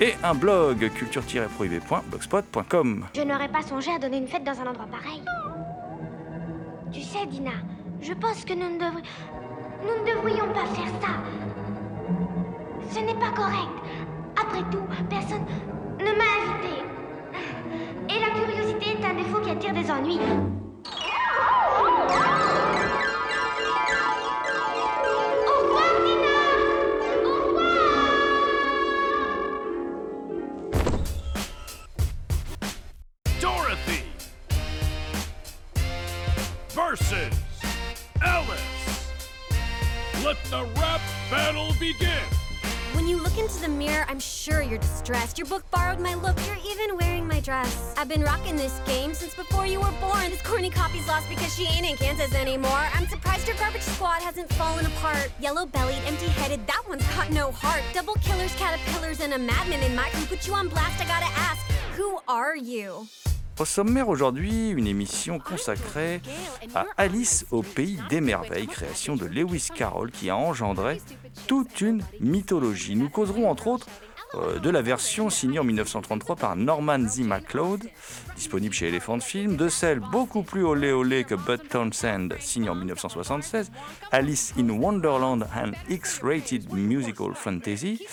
et un blog culture-prohibée.blogspot.com. Je n'aurais pas songé à donner une fête dans un endroit pareil. Tu sais, Dina, je pense que nous ne, nous ne devrions pas faire ça. Ce n'est pas correct. Après tout, personne ne m'a invité. Et la curiosité est un défaut qui attire des ennuis. Versus Alice. Let the rap battle begin. When you look into the mirror, I'm sure you're distressed. Your book borrowed my look, you're even wearing my dress. I've been rocking this game since before you were born. This corny copy's lost because she ain't in Kansas anymore. I'm surprised your garbage squad hasn't fallen apart. Yellow bellied, empty headed, that one's got no heart. Double killers, caterpillars, and a madman in my crew. Put you on blast, I gotta ask, who are you? Au sommaire aujourd'hui, une émission consacrée à Alice au pays des merveilles, création de Lewis Carroll qui a engendré toute une mythologie. Nous causerons entre autres euh, de la version signée en 1933 par Norman Z. MacLeod, disponible chez Elephant Film, de celle beaucoup plus olé olé que Bud Townsend, signée en 1976, Alice in Wonderland, an X-rated musical fantasy.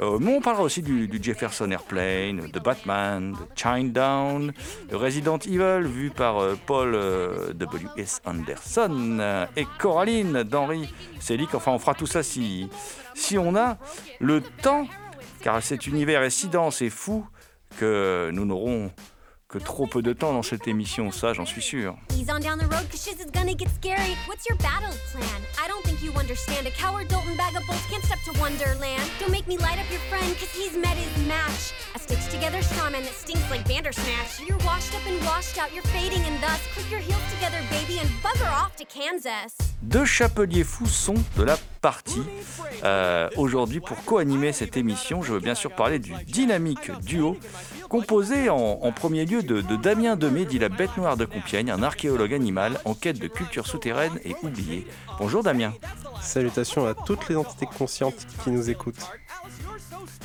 Euh, mais on parlera aussi du, Jefferson Airplane, de Batman, de Chinedown, de Resident Evil, vu par euh, Paul euh, W.S. Anderson, euh, et Coraline d'Henri Selick. Enfin, on fera tout ça si, si on a le temps, car cet univers est si dense et fou que nous n'aurons que trop peu de temps dans cette émission, ça j'en suis sûr. Deux chapeliers fous sont de la partie. Euh, Aujourd'hui, pour co-animer cette émission, je veux bien sûr parler du dynamique duo composé en, en premier lieu de, Damien Demé, dit la bête noire de Compiègne, un archéologue animal en quête de culture souterraine et oubliée. Bonjour Damien. Salutations à toutes les entités conscientes qui nous écoutent.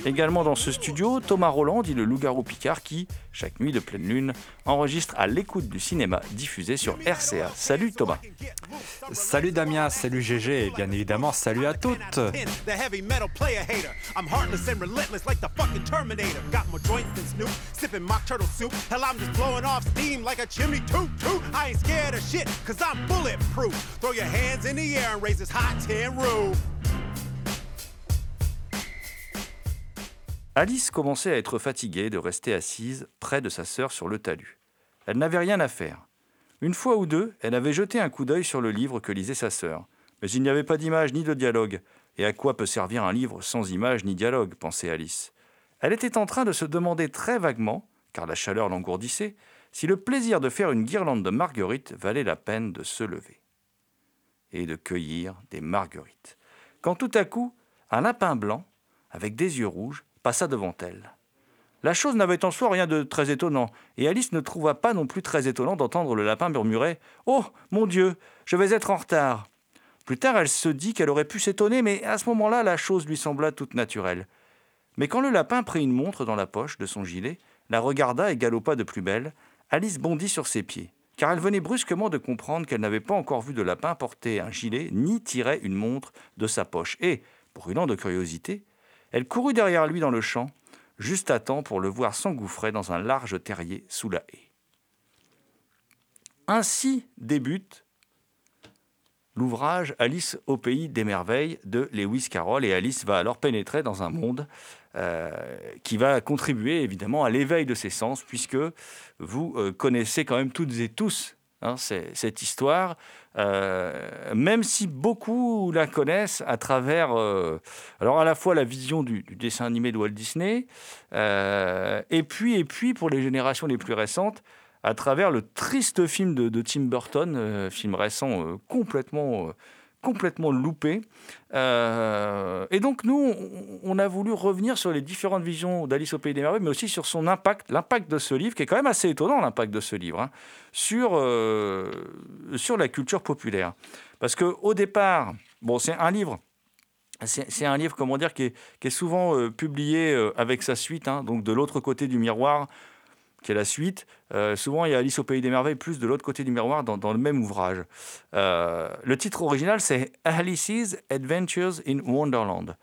Également dans ce studio, Thomas Roland, dit le loup-garou Picard, qui, chaque nuit de pleine lune, enregistre à l'écoute du cinéma diffusé sur RCA. Salut Thomas. Salut Damien, salut GG et bien évidemment salut à toutes. Alice commençait à être fatiguée de rester assise près de sa sœur sur le talus. Elle n'avait rien à faire. Une fois ou deux, elle avait jeté un coup d'œil sur le livre que lisait sa sœur. Mais il n'y avait pas d'image ni de dialogue. Et à quoi peut servir un livre sans image ni dialogue pensait Alice. Elle était en train de se demander très vaguement, car la chaleur l'engourdissait, si le plaisir de faire une guirlande de marguerites valait la peine de se lever et de cueillir des marguerites. Quand tout à coup, un lapin blanc, avec des yeux rouges, passa devant elle. La chose n'avait en soi rien de très étonnant, et Alice ne trouva pas non plus très étonnant d'entendre le lapin murmurer Oh, mon Dieu, je vais être en retard. Plus tard, elle se dit qu'elle aurait pu s'étonner, mais à ce moment-là, la chose lui sembla toute naturelle. Mais quand le lapin prit une montre dans la poche de son gilet, la regarda et galopa de plus belle, Alice bondit sur ses pieds. car elle venait brusquement de comprendre qu'elle n'avait pas encore vu de lapin porter un gilet ni tirer une montre de sa poche. Et, brûlant de curiosité, elle courut derrière lui dans le champ, juste à temps pour le voir s'engouffrer dans un large terrier sous la haie. Ainsi débute l'ouvrage Alice au pays des merveilles de Lewis Carroll et Alice va alors pénétrer dans un monde euh, qui va contribuer évidemment à l'éveil de ses sens puisque vous euh, connaissez quand même toutes et tous hein, cette histoire, euh, même si beaucoup la connaissent à travers, alors à la fois la vision du, dessin animé de Walt Disney, et puis et puis pour les générations les plus récentes, à travers le triste film de, Tim Burton, euh, film récent euh, complètement, euh, complètement loupé. et donc nous, on, a voulu revenir sur les différentes visions d'Alice au Pays des Merveilles, mais aussi sur son impact, l'impact de ce livre, qui est quand même assez étonnant, l'impact de ce livre, hein, sur, sur la culture populaire. Parce qu'au départ, bon, c'est un livre c'est un livre, comment dire, qui est, souvent publié avec sa suite, hein, donc de l'autre côté du miroir, qui est la suite. Euh, souvent, il y a Alice au Pays des Merveilles plus de l'autre côté du miroir dans, le même ouvrage. Euh, le titre original, c'est Alice's Adventures in Wonderland.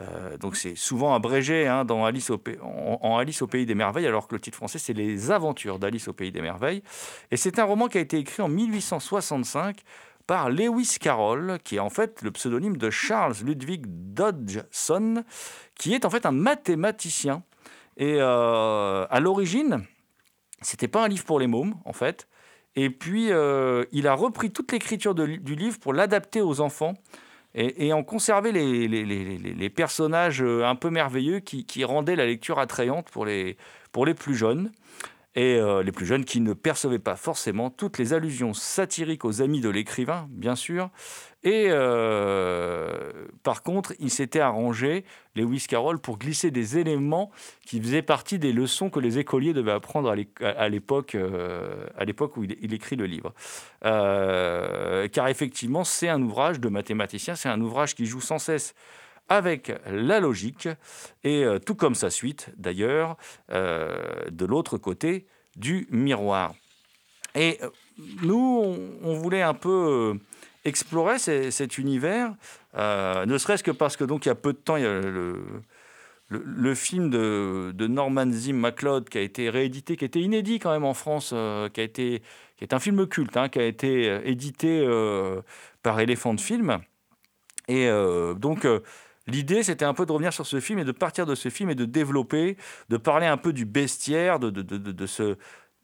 Euh, donc c'est souvent abrégé hein, dans Alice au en, Alice au Pays des Merveilles, alors que le titre français, c'est Les Aventures d'Alice au Pays des Merveilles. Et c'est un roman qui a été écrit en 1865 par Lewis Carroll, qui est en fait le pseudonyme de Charles Ludwig Dodgson, qui est en fait un mathématicien. Et à l'origine, c'était pas un livre pour les mômes, en fait. Et puis, euh, il a repris toute l'écriture du livre pour l'adapter aux enfants et, en conserver les, personnages euh, un peu merveilleux qui, qui, rendaient la lecture attrayante pour les, pour les plus jeunes et euh, les plus jeunes qui ne percevaient pas forcément toutes les allusions satiriques aux amis de l'écrivain, bien sûr. Et euh, par contre, il s'était arrangé, Lewis Carroll, pour glisser des éléments qui faisaient partie des leçons que les écoliers devaient apprendre à l'époque euh, à où il, écrit le livre. car effectivement, c'est un ouvrage de mathématicien, c'est un ouvrage qui joue sans cesse avec la logique, et euh, tout comme sa suite d'ailleurs, euh, de l'autre côté du miroir. Et euh, nous, on, voulait un peu explorer cet univers, ne serait-ce que parce que donc il y a peu de temps, il y a le, film de, Norman Zim MacLeod qui a été réédité, qui était inédit quand même en France, qui a été qui est un film culte, hein, qui a été édité par Elephant Film. Et donc L'idée, c'était un peu de revenir sur ce film et de partir de ce film et de développer, de parler un peu du bestiaire, de, de, de, ce...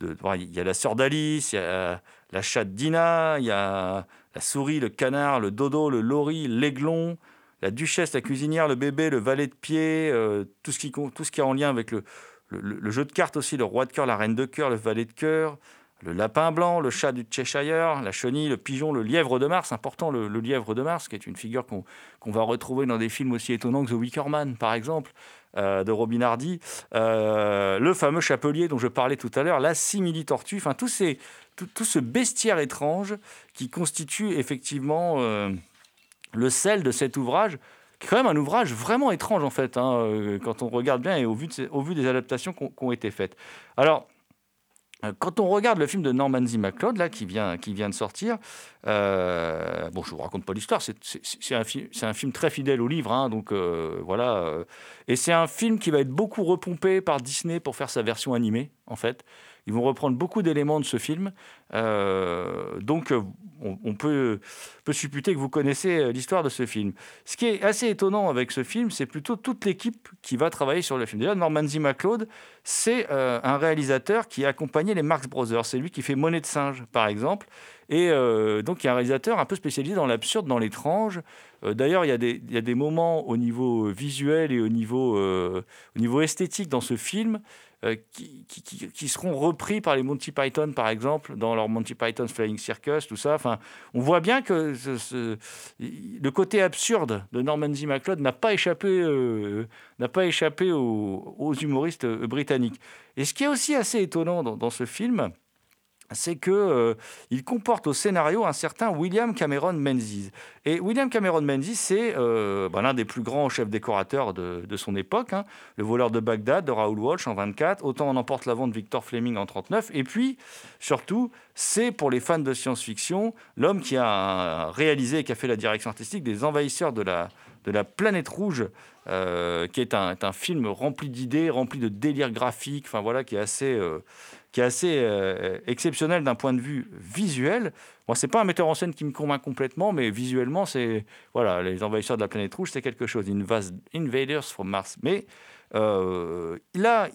il y a la sœur d'Alice, il y a la chatte d'Ina, il y a la souris, le canard, le dodo, le lori, l'aiglon, la duchesse, la cuisinière, le bébé, le valet de pied, euh, tout, ce qui, tout ce est en lien avec le, le, jeu de cartes aussi, le roi de cœur, la reine de cœur, le valet de cœur, le lapin blanc, le chat du Cheshire, la chenille, le pigeon, le lièvre de Mars, important le, lièvre de Mars, qui est une figure qu'on va retrouver dans des films aussi étonnants que The Wicker Man, par exemple, euh, de Robin Hardy, euh, le fameux chapelier dont je parlais tout à l'heure, la simili-tortue, enfin tout, tout, ce bestiaire étrange qui constitue effectivement euh, le sel de cet ouvrage, qui est quand même un ouvrage vraiment étrange en fait, hein, quand on regarde bien et au vu, au vu des adaptations qui ont été faites. Alors, quand on regarde le film de Norman Z. MacLeod, là, qui vient, qui vient de sortir, euh, bon, je vous raconte pas l'histoire, c'est un, un, film très fidèle au livre, hein, donc euh, voilà. et c'est un film qui va être beaucoup repompé par Disney pour faire sa version animée, en fait. Ils vont reprendre beaucoup d'éléments de ce film. donc, on, peut, peut, supputer que vous connaissez l'histoire de ce film. Ce qui est assez étonnant avec ce film, c'est plutôt toute l'équipe qui va travailler sur le film. Déjà, Norman Z. MacLeod, c'est un réalisateur qui a accompagné les Marx Brothers. C'est lui qui fait Monnaie de singe, par exemple. Et euh, donc, il y a un réalisateur un peu spécialisé dans l'absurde, dans l'étrange. Euh, d'ailleurs, il, il, y a des moments au niveau visuel et au niveau, euh, au niveau esthétique dans ce film qui, qui, seront repris par les Monty Python, par exemple, dans leur Monty Python's Flying Circus, tout ça. Enfin, on voit bien que le côté absurde de Norman Z. MacLeod n'a pas échappé, n'a pas échappé aux, humoristes britanniques. Et ce qui est aussi assez étonnant dans ce film, c'est que euh, comporte au scénario un certain William Cameron Menzies. Et William Cameron Menzies, c'est euh, bah, l'un des plus grands chefs décorateurs de, son époque. hein. Le voleur de Bagdad de Raoul Walsh en 24, Autant on emporte la vente de Victor Fleming en 39. Et puis, surtout, c'est pour les fans de science-fiction l'homme qui a réalisé et qui a fait la direction artistique des Envahisseurs de la, planète rouge, euh, qui est un, film rempli d'idées, rempli de délire graphique, enfin voilà, qui est assez, euh, qui est assez euh, exceptionnel d'un point de vue visuel. Moi, c'est pas un metteur en scène qui me convainc complètement, mais visuellement, c'est voilà, les envahisseurs de la planète rouge, c'est quelque chose. Invas- Invaders from Mars. Mais euh, là,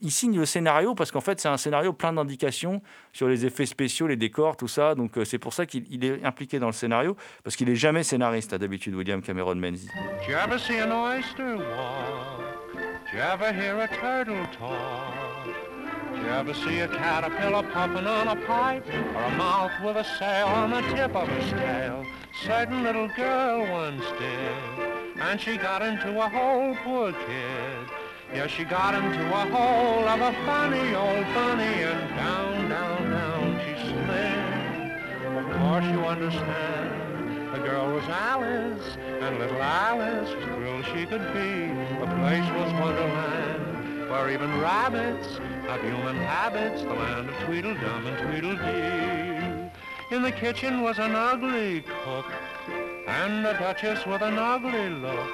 il signe le scénario parce qu'en fait, c'est un scénario plein d'indications sur les effets spéciaux, les décors, tout ça. Donc, euh, c'est pour ça qu'il il est impliqué dans le scénario parce qu'il est jamais scénariste à d'habitude, William Cameron Menzies. Turtle talk? You ever see a caterpillar puffing on a pipe? Or a mouth with a sail on the tip of its tail? Certain little girl once did, and she got into a hole, poor kid. Yeah, she got into a hole of a funny old bunny, and down, down, down she slid. Of course you understand, the girl was Alice, and little Alice was thrilled she could be. The place was Wonderland, where even rabbits have human habits, the land of Tweedledum and Tweedledee. In the kitchen was an ugly cook, and a duchess with an ugly look.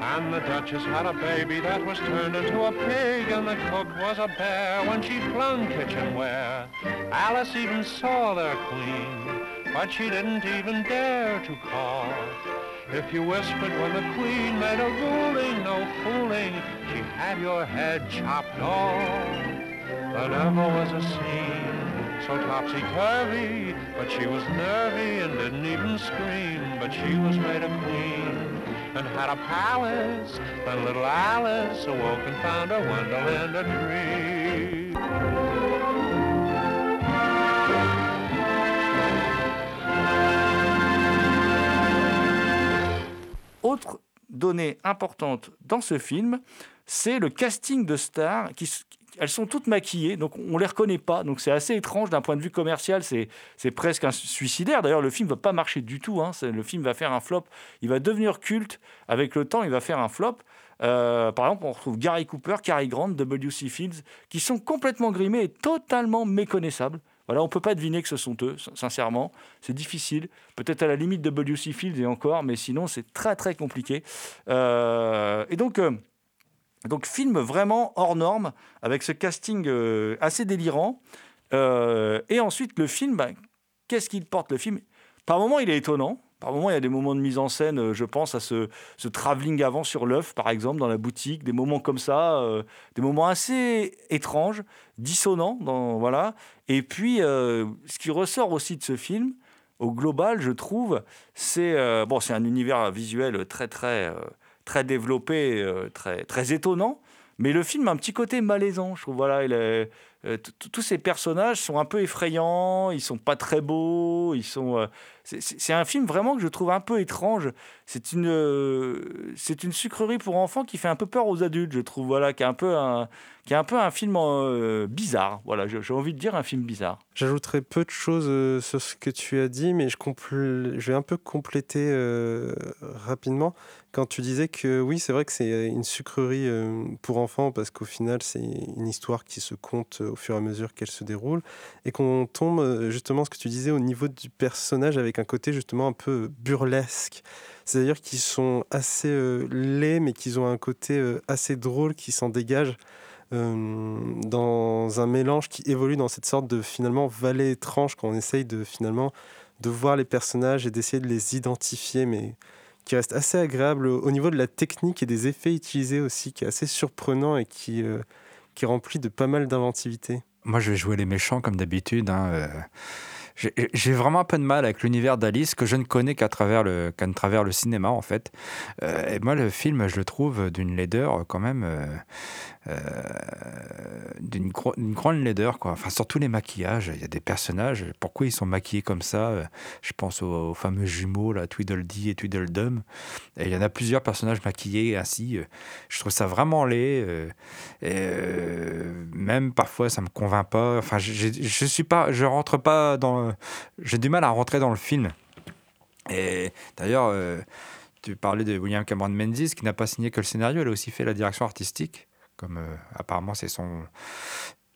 And the Duchess had a baby that was turned into a pig, and the cook was a bear when she flung kitchenware. Alice even saw their queen, but she didn't even dare to call. If you whispered when the queen made a ruling, no fooling, she had your head chopped off. There never was a scene so topsy-turvy, but she was nervy and didn't even scream, but she was made a queen and had a palace. Then little Alice awoke and found her Wonderland a dream. Autre donnée importante dans ce film, c'est le casting de stars qui elles sont toutes maquillées, donc on les reconnaît pas. Donc c'est assez étrange d'un point de vue commercial, c'est presque un suicidaire. D'ailleurs, le film va pas marcher du tout. hein. Le film va faire un flop. Il va devenir culte avec le temps. Il va faire un flop. Euh, par exemple, on retrouve Gary Cooper, Cary Grant, W.C. Fields, qui sont complètement grimés et totalement méconnaissables. Voilà, on peut pas deviner que ce sont eux, sin- sincèrement. C'est difficile. Peut-être à la limite de W.C. Fields et encore, mais sinon, c'est très, très compliqué. Euh, et donc, euh, donc, film vraiment hors norme, avec ce casting euh, assez délirant. Et ensuite, le film, ben, qu'est-ce qu'il porte le film? Par moments, il est étonnant. Par moments, il y a des moments de mise en scène, euh, je pense à ce, travelling avant sur l'œuf, par exemple, dans la boutique, des moments comme ça, euh, des moments assez étranges, dissonants, voilà. Et puis, euh, ce qui ressort aussi de ce film, au global, je trouve, c'est bon, c'est un univers visuel très, très, très développé, très, très étonnant. Mais le film a un petit côté malaisant, je trouve. Voilà, il est- tous ces personnages sont un peu effrayants, ils sont pas très beaux, ils sont. C'est- un film vraiment que je trouve un peu étrange. C'est une, euh, c'est une sucrerie pour enfants qui fait un peu peur aux adultes, je trouve. Voilà, qui est un peu un, qui est un peu un film euh, bizarre. Voilà, j'ai envie de dire un film bizarre. J'ajouterai peu de choses euh, sur ce que tu as dit, mais je, je vais un peu compléter rapidement quand tu disais que oui, c'est vrai que c'est une sucrerie pour enfants parce qu'au final, c'est une histoire qui se compte au fur et à mesure qu'elle se déroule et qu'on tombe justement ce que tu disais au niveau du personnage avec un côté justement un peu burlesque. C'est-à-dire qu'ils sont assez euh, laids, mais qu'ils ont un côté euh, assez drôle qui s'en dégage euh, dans un mélange qui évolue dans cette sorte de finalement vallée étrange quand on essaye de finalement de voir les personnages et d'essayer de les identifier, mais qui reste assez agréable au niveau de la technique et des effets utilisés aussi, qui est assez surprenant et qui, euh, qui est rempli de pas mal d'inventivité. Moi, je vais jouer les méchants comme d'habitude. hein, J'ai- vraiment un peu de mal avec l'univers d'Alice que je ne connais qu'à travers le travers le cinéma en fait. Euh, et moi le film je le trouve d'une laideur euh, quand même euh, d'une gro- d'une grande laideur quoi. Enfin surtout les maquillages. Il y a des personnages. Pourquoi ils sont maquillés comme ça? Euh, Je pense aux, fameux jumeaux là Tweedledee et Tweedledum. Et il y en a plusieurs personnages maquillés ainsi. euh, Je trouve ça vraiment laid. euh, euh, même parfois ça me convainc pas. Enfin je, suis pas, je rentre pas dans. J'ai du mal à rentrer dans le film. Et d'ailleurs, euh, tu parlais de William Cameron Menzies qui n'a pas signé que le scénario, elle a aussi fait la direction artistique, comme euh, apparemment c'est son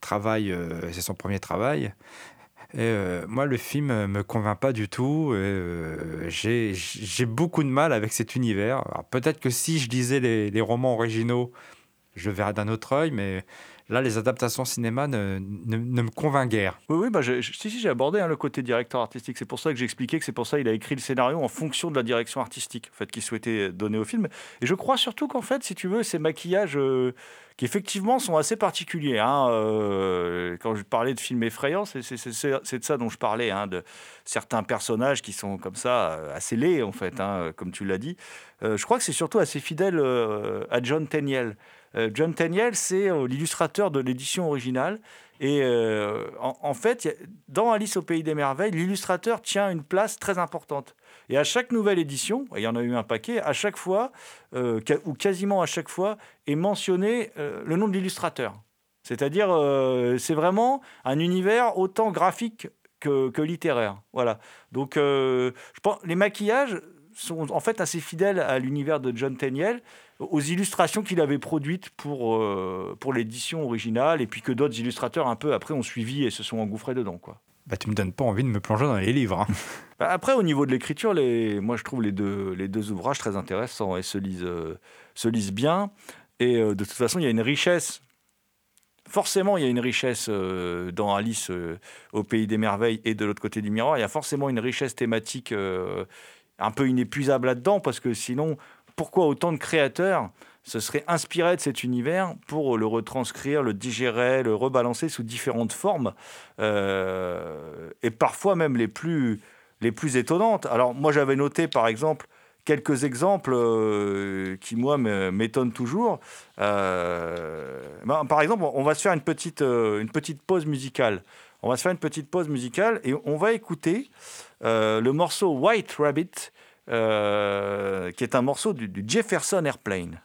travail, euh, c'est son premier travail. Et euh, moi, le film me convainc pas du tout. euh, J'ai beaucoup de mal avec cet univers. Peut-être que si je lisais les, les romans originaux, je verrais d'un autre œil, mais là, les adaptations cinéma ne, me convainc guère. Oui, oui, bah, si, si, j'ai abordé hein, le côté directeur artistique. C'est pour ça que j'expliquais que c'est pour ça qu'il a écrit le scénario en fonction de la direction artistique qu'il souhaitait donner au film. Et je crois surtout qu'en fait, si tu veux, ces maquillages euh, qui effectivement sont assez particuliers. hein, euh, quand je parlais de films effrayants, c'est de ça dont je parlais, hein, de certains personnages qui sont comme ça, euh, assez laids en fait, comme tu l'as dit. Je crois que c'est surtout assez fidèle à John Tenniel. Euh, John Tenniel, c'est euh, l'illustrateur de l'édition originale. Et euh, en, fait, dans Alice au Pays des Merveilles, l'illustrateur tient une place très importante. Et à chaque nouvelle édition, et il y en a eu un paquet, à chaque fois, ou quasiment à chaque fois, est mentionné le nom de l'illustrateur. C'est-à-dire, c'est vraiment un univers autant graphique que, que littéraire. Voilà. Donc, je pense, les maquillages sont en fait assez fidèles à l'univers de John Tenniel, aux illustrations qu'il avait produites pour, euh, pour l'édition originale, et puis que d'autres illustrateurs un peu après ont suivi et se sont engouffrés dedans. Quoi. Bah, tu me donnes pas envie de me plonger dans les livres. hein. Bah, Après, au niveau de l'écriture, les... moi je trouve les deux, les deux ouvrages très intéressants et se lisent, euh, se lisent bien. Et euh, de toute façon, il y a une richesse. Forcément, il y a une richesse dans Alice au Pays des Merveilles et de l'autre côté du miroir. Il y a forcément une richesse thématique un peu inépuisable là-dedans parce que sinon, pourquoi autant de créateurs se seraient inspirés de cet univers pour le retranscrire, le digérer, le rebalancer sous différentes formes euh, et parfois même les plus, étonnantes. Alors moi j'avais noté par exemple quelques exemples euh, qui moi m'étonnent toujours. Euh, ben, par exemple, on va se faire une petite, une petite pause musicale. On va se faire une petite pause musicale et on va écouter le morceau White Rabbit, qui est un morceau du, du Jefferson Airplane.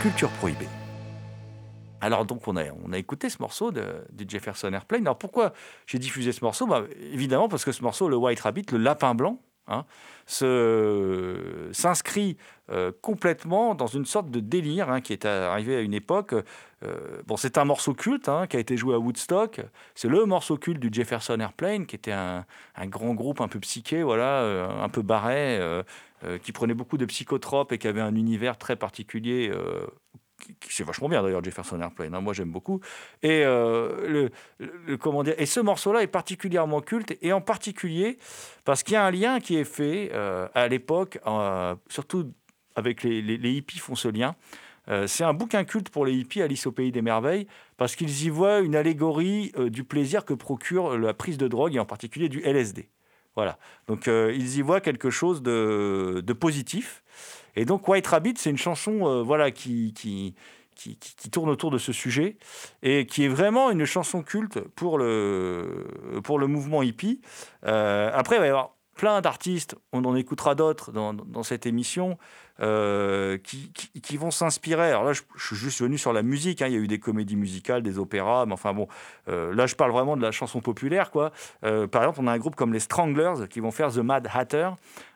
Culture Prohibée. Alors donc on a, on a écouté ce morceau de, Jefferson Airplane. Alors pourquoi j'ai diffusé ce morceau? Bah, Évidemment parce que ce morceau, le White Rabbit, le lapin blanc, hein, s'inscrit euh, complètement dans une sorte de délire hein, qui est arrivé à une époque. euh, bon, c'est un morceau culte hein, qui a été joué à Woodstock. C'est le morceau culte du Jefferson Airplane, qui était un, un grand groupe un peu psyché, voilà, euh, un peu barré, euh, qui prenait beaucoup de psychotropes et qui avait un univers très particulier. euh, c'est vachement bien d'ailleurs Jefferson Airplane, hein, moi j'aime beaucoup. Et euh, et ce morceau-là est particulièrement culte et en particulier parce qu'il y a un lien qui est fait à l'époque, surtout avec les, les- les hippies font ce lien. C'est un bouquin culte pour les hippies, Alice au pays des merveilles, parce qu'ils y voient une allégorie du plaisir que procure la prise de drogue et en particulier du LSD. Voilà. Donc euh, ils y voient quelque chose de, positif. Et donc White Rabbit, c'est une chanson euh, voilà, qui tourne autour de ce sujet et qui est vraiment une chanson culte pour le, pour le mouvement hippie. Euh, après, il va y avoir plein d'artistes, on en écoutera d'autres dans, cette émission, euh, qui, vont s'inspirer. Alors là, je, suis juste venu sur la musique, hein. il y a eu des comédies musicales, des opéras, mais enfin bon, euh, là je parle vraiment de la chanson populaire. quoi. Euh, par exemple, on a un groupe comme les Stranglers qui vont faire The Mad Hatter.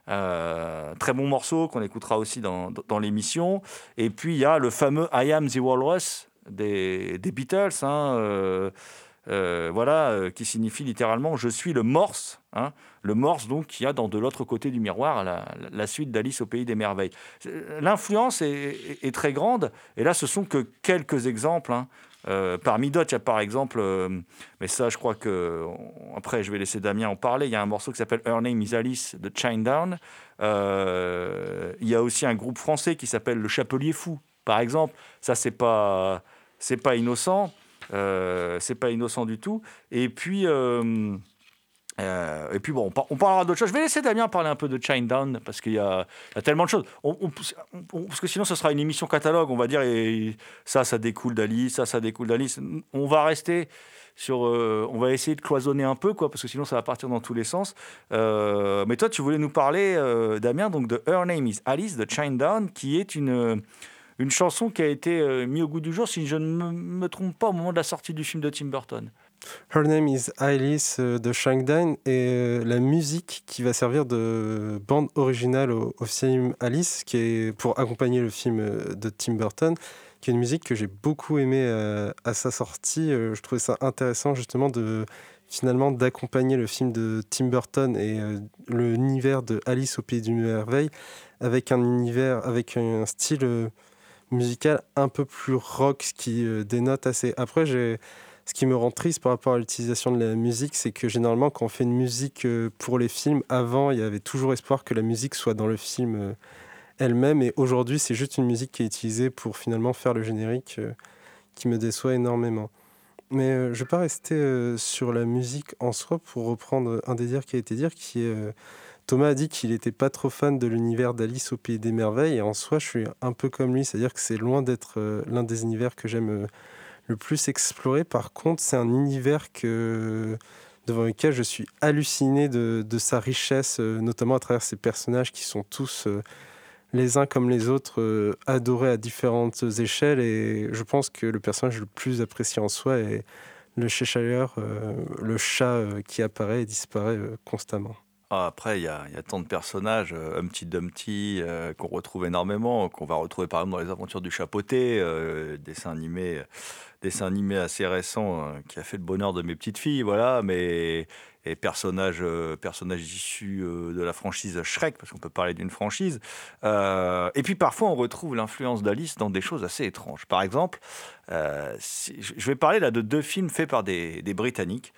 Très bon morceau qu'on écoutera aussi dans l'émission. Et puis il y a le fameux I Am the Walrus des, des Beatles, hein, euh, voilà, euh, qui signifie littéralement je suis le morse. hein. le morse donc qu'il y a dans de l'autre côté du miroir, la, suite d'Alice au pays des merveilles. Euh, L'influence est, très grande. Et là, ce sont que quelques exemples. hein. Parmi d'autres, il y a par exemple, mais ça, je crois que après, je vais laisser Damien en parler. Il y a un morceau qui s'appelle Her Name is Alice de Shinedown. Euh, il y a aussi un groupe français qui s'appelle Le Chapelier Fou, par exemple. Ça, c'est pas, c'est pas innocent. Euh, c'est pas innocent du tout. Et puis. euh, euh, et puis bon, on, par- on parlera d'autres choses. Je vais laisser Damien parler un peu de Shinedown parce qu'il y, a tellement de choses. Parce que sinon, ce sera une émission catalogue, on va dire. Et ça, ça découle d'Alice, ça, ça découle d'Alice. On va rester sur. on va essayer de cloisonner un peu, quoi, parce que sinon, ça va partir dans tous les sens. Mais toi, tu voulais nous parler, Damien, donc de Her Name is Alice de Shinedown, qui est une. Une chanson qui a été euh, mise au goût du jour, si je ne me, trompe pas, au moment de la sortie du film de Tim Burton. Her Name is Alice euh, de Shangdine et euh, la musique qui va servir de bande originale au, film Alice, qui est pour accompagner le film euh, de Tim Burton, qui est une musique que j'ai beaucoup aimée à sa sortie. Je trouvais ça intéressant justement de finalement d'accompagner le film de Tim Burton et l'univers de Alice au pays du merveille avec un univers, avec un style musical un peu plus rock, ce qui euh, dénote assez. Après, j'ai ce qui me rend triste par rapport à l'utilisation de la musique, c'est que généralement, quand on fait une musique euh, pour les films, avant, il y avait toujours espoir que la musique soit dans le film euh, elle-même. Et aujourd'hui, c'est juste une musique qui est utilisée pour finalement faire le générique qui me déçoit énormément. Mais je ne vais pas rester sur la musique en soi pour reprendre un des dires qui a été dit, qui est... Thomas a dit qu'il n'était pas trop fan de l'univers d'Alice au Pays des Merveilles, et en soi, je suis un peu comme lui, c'est-à-dire que c'est loin d'être euh, l'un des univers que j'aime euh, le plus explorer. Par contre, c'est un univers que, devant lequel je suis halluciné de, sa richesse, euh, notamment à travers ses personnages qui sont tous, les uns comme les autres, adorés à différentes échelles, et je pense que le personnage le plus apprécié en soi est le Cheshire, le chat qui apparaît et disparaît constamment. Ah, Après, il y, a tant de personnages, euh, Humpty Dumpty, euh, qu'on retrouve énormément, qu'on va retrouver par exemple dans les aventures du chapeauté, euh, dessin animé, dessin animé assez récent euh, qui a fait le bonheur de mes petites filles, voilà, mais et personnages, euh, euh, de la franchise Shrek, parce qu'on peut parler d'une franchise. Euh, et puis parfois, on retrouve l'influence d'Alice dans des choses assez étranges. Par exemple, euh, je vais parler là de deux films faits par des, des Britanniques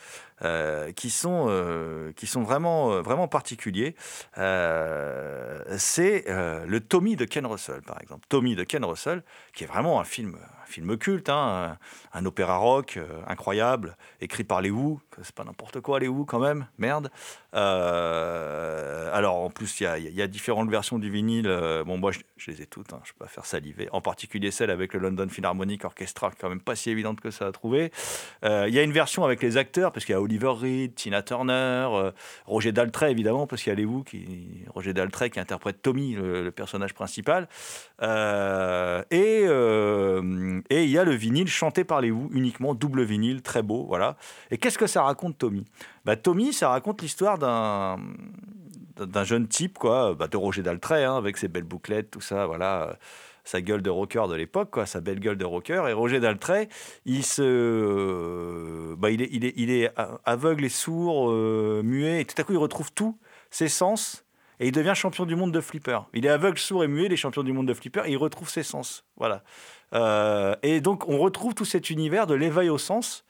qui sont qui sont vraiment vraiment particuliers. C'est le Tommy de Ken Russell, par exemple. Tommy de Ken Russell, qui est vraiment un film un film culte, hein, un, opéra rock euh, incroyable, écrit par les Who. C'est pas n'importe quoi les Who quand même, merde. Euh, alors plus, il y a, différentes versions du vinyle. euh, bon, moi, je, les ai toutes, hein, je ne peux pas faire saliver. En particulier celle avec le London Philharmonic Orchestra, quand même pas si évidente que ça à trouver. Euh, Il y a une version avec les acteurs, parce qu'il y a Oliver Reed, Tina Turner, Roger Daltrey, évidemment, parce qu'il y a les vous qui Roger Daltrey qui interprète Tommy, le, personnage principal. Et et il y a le vinyle chanté par les vous uniquement, double vinyle, très beau, voilà. Et qu'est-ce que ça raconte, Tommy? Bah, Tommy, ça raconte l'histoire d'un d'un jeune type, quoi, bah, de Roger Daltrey, hein, avec ses belles bouclettes, tout ça, voilà, euh, sa gueule de rocker de l'époque, quoi, sa belle gueule de rocker. Et Roger Daltrey, il se, bah, il est, il est, il est aveugle et sourd, euh, muet, et tout à coup il retrouve tous ses sens. Et il devient champion du monde de flipper. Il est aveugle, sourd et muet, il est champion du monde de flipper, il retrouve ses sens. Voilà. Euh, et donc, on retrouve tout cet univers de l'éveil au sens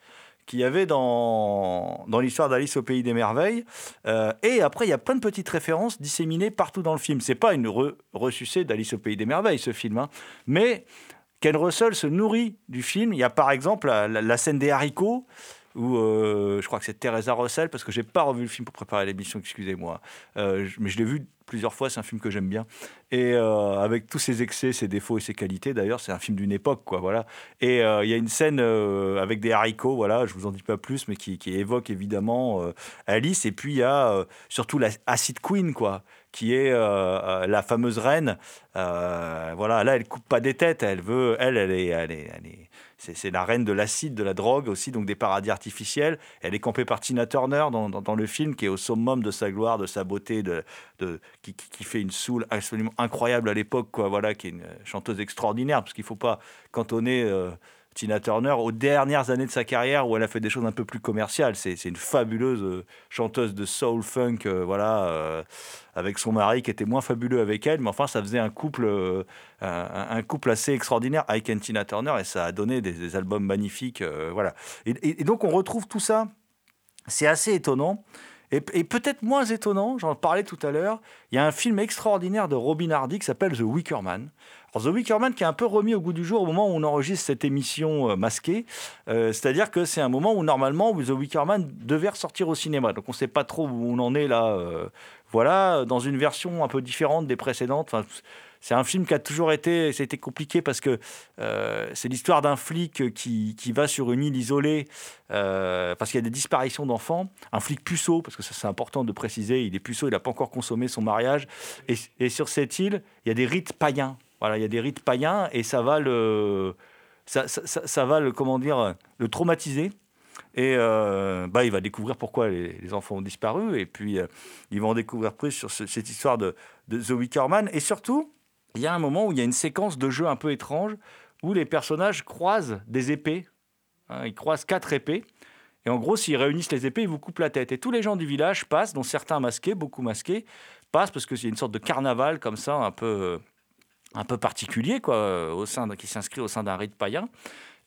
qu'il y avait dans, dans l'histoire d'Alice au Pays des Merveilles. Euh, et après, il y a plein de petites références disséminées partout dans le film. C'est pas une re- ressucée d'Alice au Pays des Merveilles, ce film. hein. Mais Ken Russell se nourrit du film. Il y a par exemple la, scène des haricots, où euh, je crois que c'est Teresa Russell, parce que j'ai pas revu le film pour préparer l'émission, excusez-moi. Euh, mais je l'ai vu plusieurs fois, c'est un film que j'aime bien. Et euh, avec tous ses excès, ses défauts et ses qualités, d'ailleurs, c'est un film d'une époque, quoi, voilà. Et euh, il y a une scène euh, avec des haricots, voilà, je vous en dis pas plus, mais qui, évoque évidemment Alice. Et puis il y a surtout la Acid Queen, quoi, qui est la fameuse reine. Voilà, là, elle coupe pas des têtes, elle veut, elle, elle est- c'est, la reine de l'acide, de la drogue aussi, donc des paradis artificiels. Elle est campée par Tina Turner dans, le film, qui est au summum de sa gloire, de sa beauté, de, qui, fait une soul absolument incroyable à l'époque, quoi. Voilà, qui est une chanteuse extraordinaire, parce qu'il faut pas cantonner Tina Turner aux dernières années de sa carrière où elle a fait des choses un peu plus commerciales. C'est, une fabuleuse euh, chanteuse de soul funk, euh, voilà, euh, avec son mari qui était moins fabuleux avec elle, mais enfin, ça faisait un couple, un, couple assez extraordinaire, and Tina Turner, et ça a donné des, albums magnifiques, voilà. Et donc, on retrouve tout ça. C'est assez étonnant. Et, peut-être moins étonnant, j'en parlais tout à l'heure, il y a un film extraordinaire de Robin Hardy qui s'appelle The Wicker Man. Alors, The Wicker Man qui est un peu remis au goût du jour au moment où on enregistre cette émission euh, masquée. Euh, C'est-à-dire que c'est un moment où normalement The Wicker Man devait ressortir au cinéma. Donc on ne sait pas trop où on en est là. euh, voilà, dans une version un peu différente des précédentes. C'est un film qui a toujours été, c'était compliqué parce que euh, c'est l'histoire d'un flic qui, qui va sur une île isolée euh, parce qu'il y a des disparitions d'enfants. Un flic puceau, parce que c'est important de préciser, il est puceau, il n'a pas encore consommé son mariage. Et, sur cette île, il y a des rites païens. Voilà, il y a des rites païens et ça va le, ça, va le, comment dire, le traumatiser. Et euh, bah, il va découvrir pourquoi les, enfants ont disparu. Et puis, euh, il va en découvrir plus sur ce- cette histoire de, de The Wicker Man. Et surtout, il y a un moment où il y a une séquence de jeu un peu étrange où les personnages croisent des épées. Hein, ils croisent quatre épées. Et en gros, s'ils réunissent les épées, ils vous coupent la tête. Et tous les gens du village passent, dont certains masqués, beaucoup masqués, passent parce que c'est une sorte de carnaval comme ça, un peu, un peu particulier, quoi, au sein qui s'inscrit au sein d'un rite païen.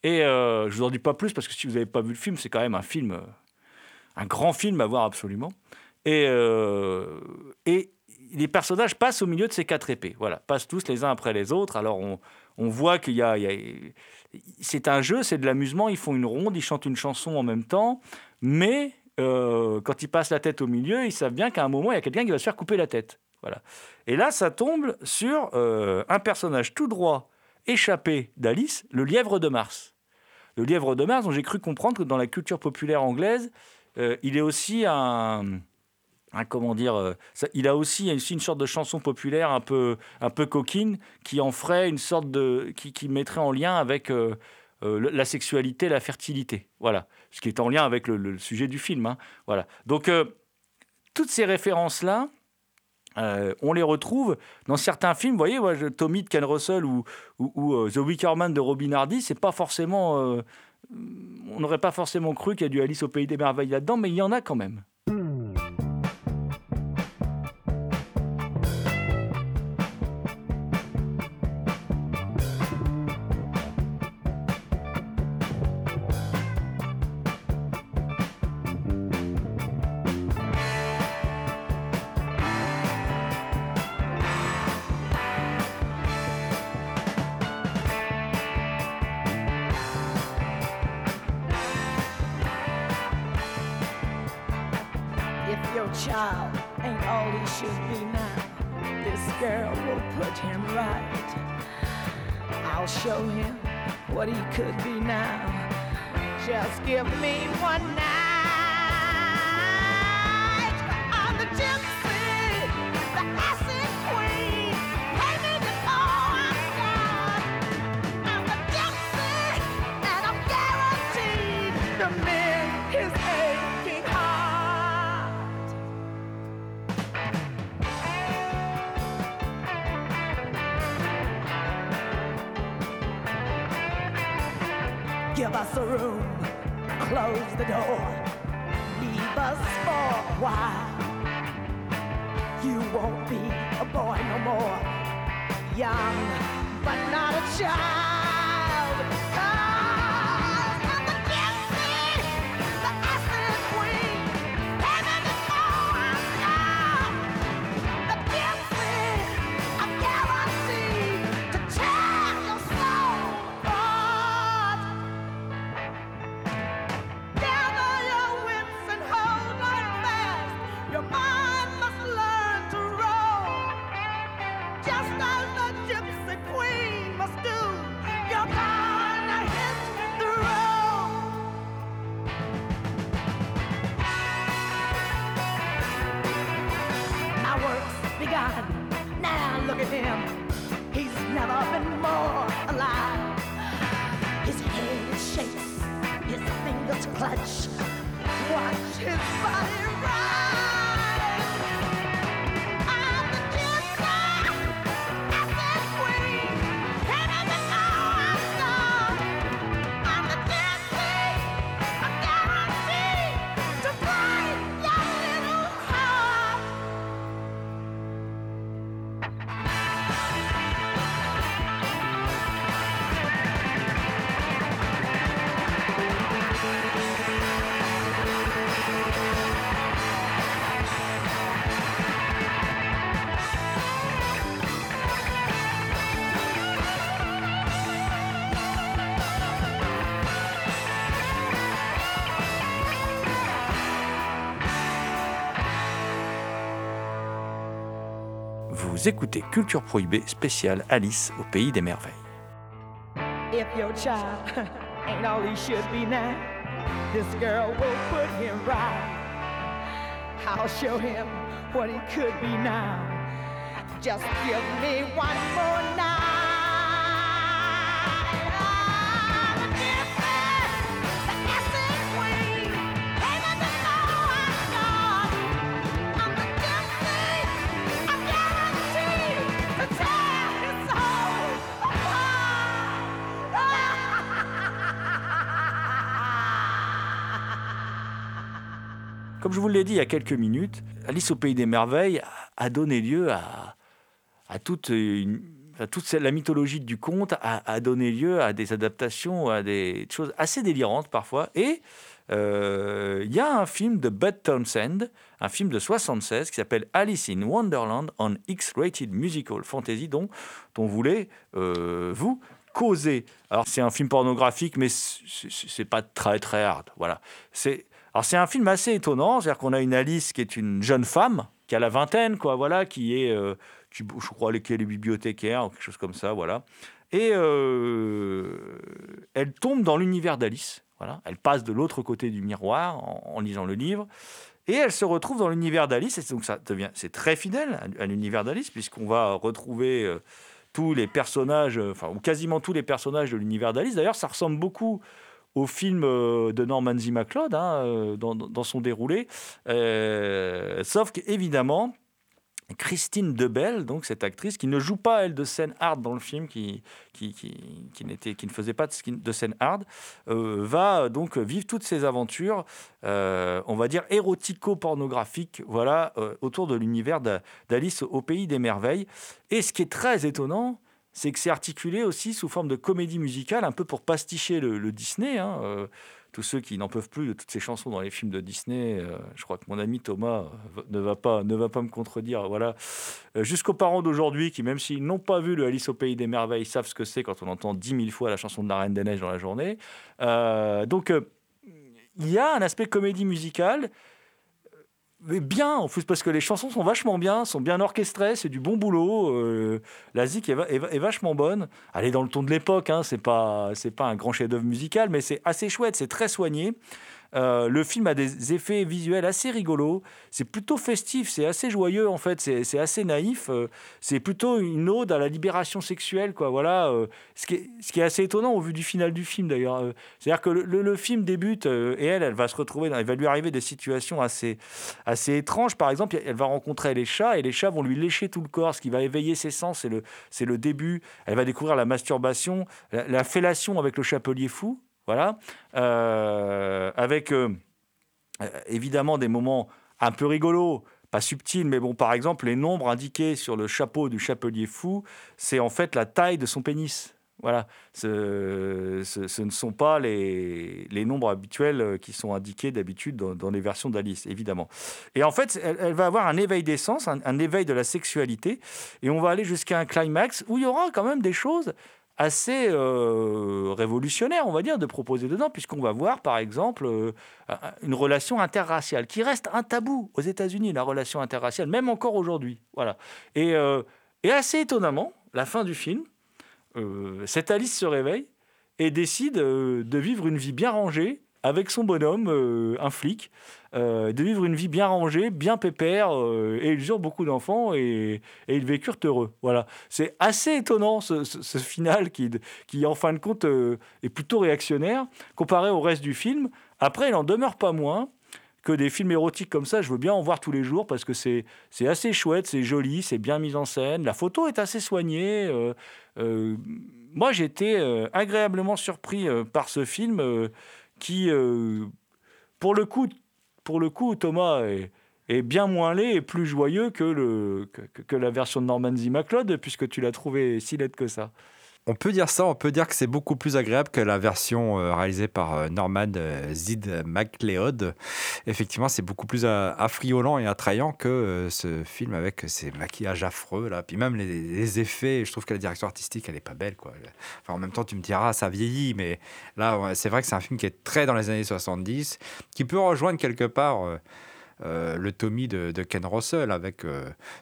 Et euh, je vous en dis pas plus parce que si vous n'avez pas vu le film, c'est quand même un film, un grand film à voir absolument. Et, euh, et les personnages passent au milieu de ces quatre épées. Voilà, passent tous les uns après les autres. Alors on, voit qu'il y a, il y a- c'est un jeu, c'est de l'amusement. Ils font une ronde, ils chantent une chanson en même temps, mais euh, quand ils passent la tête au milieu, ils savent bien qu'à un moment il y a quelqu'un qui va se faire couper la tête. Voilà. Et là, ça tombe sur euh, un personnage tout droit échappé d'Alice, le lièvre de Mars. Le lièvre de Mars, dont j'ai cru comprendre que dans la culture populaire anglaise, euh, il est aussi un, un comment dire, euh, ça- il a aussi, une sorte de chanson populaire un peu, un peu coquine qui en ferait une sorte de, qui, qui mettrait en lien avec euh, euh, la sexualité, la fertilité. Voilà, ce qui est en lien avec le, sujet du film. hein. Voilà. Donc toutes ces références là. Euh, on les retrouve dans certains films. Vous voyez, moi, je- Tommy de Ken Russell ou, ou- The Wicker Man de Robin Hardy, c'est pas forcément. on n'aurait pas forcément cru qu'il y a du Alice au Pays des Merveilles là-dedans, mais il y en a quand même. Écoutez Culture Prohibée spéciale Alice au pays des merveilles. Just give me one more night. Comme je vous l'ai dit il y a quelques minutes, Alice au pays des merveilles a donné lieu à, toute, la mythologie du conte, a, donné lieu à des adaptations, à des choses assez délirantes parfois. Et euh, il y a un film de Bud Townsend, un film de 76 qui s'appelle Alice in Wonderland on X-Rated Musical Fantasy, dont on voulait, euh, vous, causer. Alors c'est un film pornographique, mais c'est pas très très hard. Voilà. C'est alors c'est un film assez étonnant, c'est-à-dire qu'on a une Alice qui est une jeune femme qui a la vingtaine, quoi, voilà, qui est, euh, je crois, qui est les bibliothécaires ou quelque chose comme ça, voilà. Et euh, elle tombe dans l'univers d'Alice, voilà. Elle passe de l'autre côté du miroir en, lisant le livre. Et elle se retrouve dans l'univers d'Alice, et donc ça devient, c'est très fidèle à, à l'univers d'Alice, puisqu'on va retrouver euh, tous les personnages, euh, enfin, ou quasiment tous les personnages de l'univers d'Alice. D'ailleurs, ça ressemble beaucoup au film euh, de Norman Z. MacLeod, hein, euh, dans, son déroulé. Euh, sauf qu'évidemment, Christine Debelle, donc cette actrice, qui ne joue pas, elle, de scène hard dans le film, qui, qui, qui, qui n'était, qui ne faisait pas de, scène hard, va donc vivre toutes ces aventures, on va dire, érotico-pornographiques, voilà, autour de l'univers d'A- d'Alice au Pays des Merveilles. Et ce qui est très étonnant, c'est que c'est articulé aussi sous forme de comédie musicale, un peu pour pasticher le, Disney. hein, euh, tous ceux qui n'en peuvent plus de toutes ces chansons dans les films de Disney, euh, je crois que mon ami Thomas euh, ne va pas, ne va pas me contredire. Voilà. Jusqu'aux parents d'aujourd'hui qui, même s'ils n'ont pas vu le Alice au Pays des Merveilles, savent ce que c'est quand on entend dix mille fois la chanson de la Reine des Neiges dans la journée. Donc, il y a un aspect comédie musicale bien en plus parce que les chansons sont vachement bien, sont bien orchestrées, c'est du bon boulot. euh, la zik est, va- est va- est vachement bonne. Elle est dans le ton de l'époque, hein, c'est pas c'est pas un grand chef-d'œuvre musical, mais c'est assez chouette, c'est très soigné. Euh, le film a des effets visuels assez rigolos. C'est plutôt festif, c'est assez joyeux en fait, c'est assez naïf. euh, c'est plutôt une ode à la libération sexuelle, quoi. Voilà, euh, ce, qui est, ce qui est assez étonnant au vu du final du film d'ailleurs. C'est-à-dire que le, le- film débute et elle, elle va se retrouver, dans, il va lui arriver des situations assez, assez étranges. Par exemple, elle va rencontrer les chats et les chats vont lui lécher tout le corps, ce qui va éveiller ses sens. C'est le, le début. Elle va découvrir la masturbation, la, la fellation avec le chapelier fou. Voilà, Euh, avec euh, euh, évidemment des moments un peu rigolos, pas subtils, mais bon, par exemple, les nombres indiqués sur le chapeau du chapelier fou, c'est en fait la taille de son pénis. Voilà, ce, ne sont pas les, les nombres habituels qui sont indiqués d'habitude dans, les versions d'Alice, évidemment. Et en fait, elle, va avoir un éveil des sens, un, un éveil de la sexualité, et on va aller jusqu'à un climax où il y aura quand même des choses assez révolutionnaires, on va dire, de proposer dedans, puisqu'on va voir, par exemple, euh, une relation interraciale, qui reste un tabou aux États-Unis, la relation interraciale, même encore aujourd'hui. Voilà. Et, euh, et assez étonnamment, la fin du film, euh, cette Alice se réveille et décide de vivre une vie bien rangée avec son bonhomme, euh, un flic, euh, de vivre une vie bien rangée, bien pépère, euh, et ils eurent beaucoup d'enfants et, ils vécurent heureux. Voilà, c'est assez étonnant ce, final qui, qui, en fin de compte, est plutôt réactionnaire comparé au reste du film. Après, il en demeure pas moins que des films érotiques comme ça, je veux bien en voir tous les jours parce que c'est assez chouette, c'est joli, c'est bien mis en scène. La photo est assez soignée. moi, j'ai été agréablement surpris par ce film qui, euh, pour, le coup, pour le coup, Thomas est, bien moins laid et plus joyeux que, le, que la version de Norman Z. MacLeod, puisque tu l'as trouvé si laide que ça. On peut dire ça, on peut dire que c'est beaucoup plus agréable que la version euh, réalisée par euh, Norman euh, Zid MacLeod. Effectivement, c'est beaucoup plus affriolant et attrayant que ce film avec ses maquillages affreux. Là. Puis même les, effets, je trouve que la direction artistique, elle est pas belle. Quoi. En même temps, tu me diras, ça vieillit, mais là, c'est vrai que c'est un film qui est très dans les années 70, qui peut rejoindre quelque part... le Tommy de, Ken Russell avec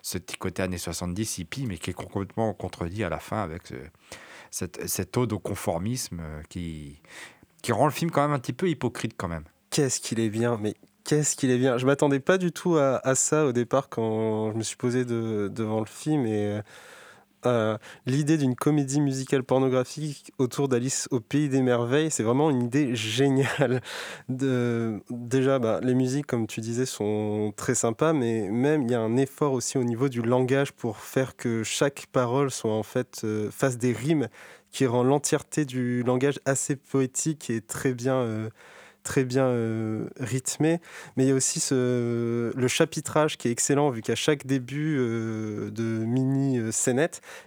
ce petit côté années 70 hippie, mais qui est complètement contredit à la fin avec ce- cette, cette ode au conformisme euh, qui, qui rend le film quand même un petit peu hypocrite quand même. Qu'est-ce qu'il est bien, mais qu'est-ce qu'il est bien. Je m'attendais pas du tout à, à ça au départ quand je me suis posé de- devant le film et l'idée d'une comédie musicale pornographique autour d'Alice au pays des merveilles, c'est vraiment une idée géniale. De, déjà, bah, les musiques, comme tu disais, sont très sympas, mais même il y a un effort aussi au niveau du langage pour faire que chaque parole soit en fait euh, fasse des rimes qui rend l'entièreté du langage assez poétique et très bien, euh, très bien euh, rythmé. Mais il y a aussi ce, le chapitrage qui est excellent, vu qu'à chaque début euh, de mini euh,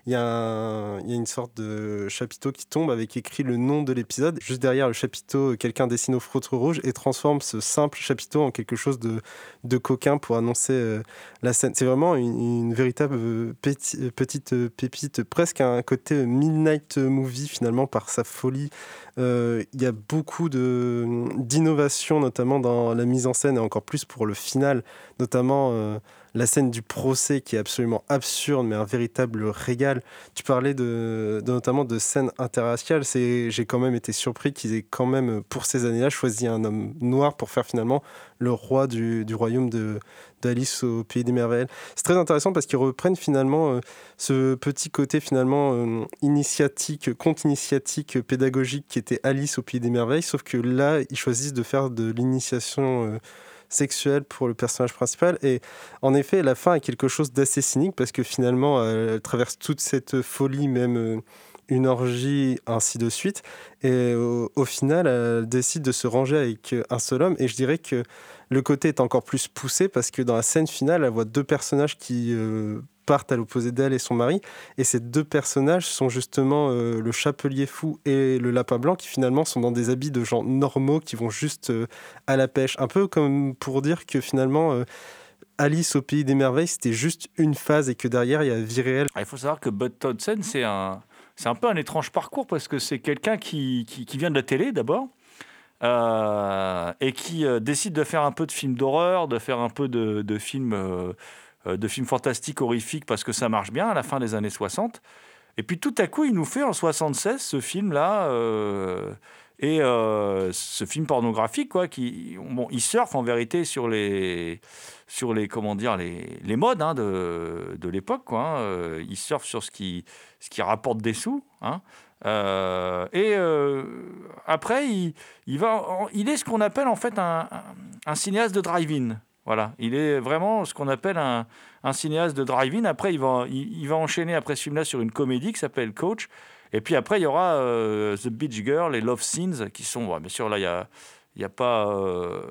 il y, a y a une sorte de chapiteau qui tombe avec écrit le nom de l'épisode. Juste derrière le chapiteau, quelqu'un dessine au feutre rouge et transforme ce simple chapiteau en quelque chose de, coquin pour annoncer la scène. C'est vraiment une, véritable petite pépite, presque un côté midnight movie finalement par sa folie. Il y a beaucoup de- d'innovation, notamment dans la mise en scène et encore plus pour le final, notamment euh, la scène du procès qui est absolument absurde, mais un véritable régal. Tu parlais de, notamment de scènes interraciales. J'ai quand même été surpris qu'ils aient quand même, pour ces années-là, choisi un homme noir pour faire finalement le roi du, du royaume de, d'Alice au pays des merveilles. C'est très intéressant parce qu'ils reprennent finalement euh, ce petit côté finalement euh, initiatique, conte initiatique, pédagogique qui était Alice au pays des merveilles, sauf que là, ils choisissent de faire de l'initiation euh, sexuelle pour le personnage principal. Et en effet, la fin est quelque chose d'assez cynique parce que finalement, elle traverse toute cette folie, même une orgie, ainsi de suite. Et au, au final, elle décide de se ranger avec euh, un seul homme. Et je dirais que le côté est encore plus poussé parce que dans la scène finale, elle voit deux personnages qui euh, partent à l'opposé d'elle et son mari. Et ces deux personnages sont justement euh, le chapelier fou et le lapin blanc qui finalement sont dans des habits de gens normaux qui vont juste euh, à la pêche. Un peu comme pour dire que finalement... euh, Alice au pays des merveilles, c'était juste une phase et que derrière, il y a vie réelle. Ah, Il faut savoir que Bud Townsend, c'est un, c'est un peu un étrange parcours parce que c'est quelqu'un qui, qui, vient de la télé d'abord. euh, et qui euh, décide de faire un peu de films d'horreur, de faire un peu de, de films, euh, de films fantastiques, horrifiques, parce que ça marche bien à la fin des années 60. Et puis tout à coup, il nous fait en 76 ce film-là, et euh, ce film pornographique, quoi, qui, bon, il surfe en vérité sur les, sur les, comment dire, les, les modes hein, de, de l'époque, quoi. hein. Euh, il surfe sur ce qui, ce qui rapporte des sous, hein. Euh, et après, il, il, est ce qu'on appelle en fait un, un- cinéaste de drive-in. Voilà, il est vraiment ce qu'on appelle un, un cinéaste de drive-in. Après, il va, il va enchaîner après ce film-là sur une comédie qui s'appelle Coach. Et puis après, il y aura euh, The Beach Girl et Love Scenes qui sont, ouais, bien sûr, là, il y a, il y a pas, euh,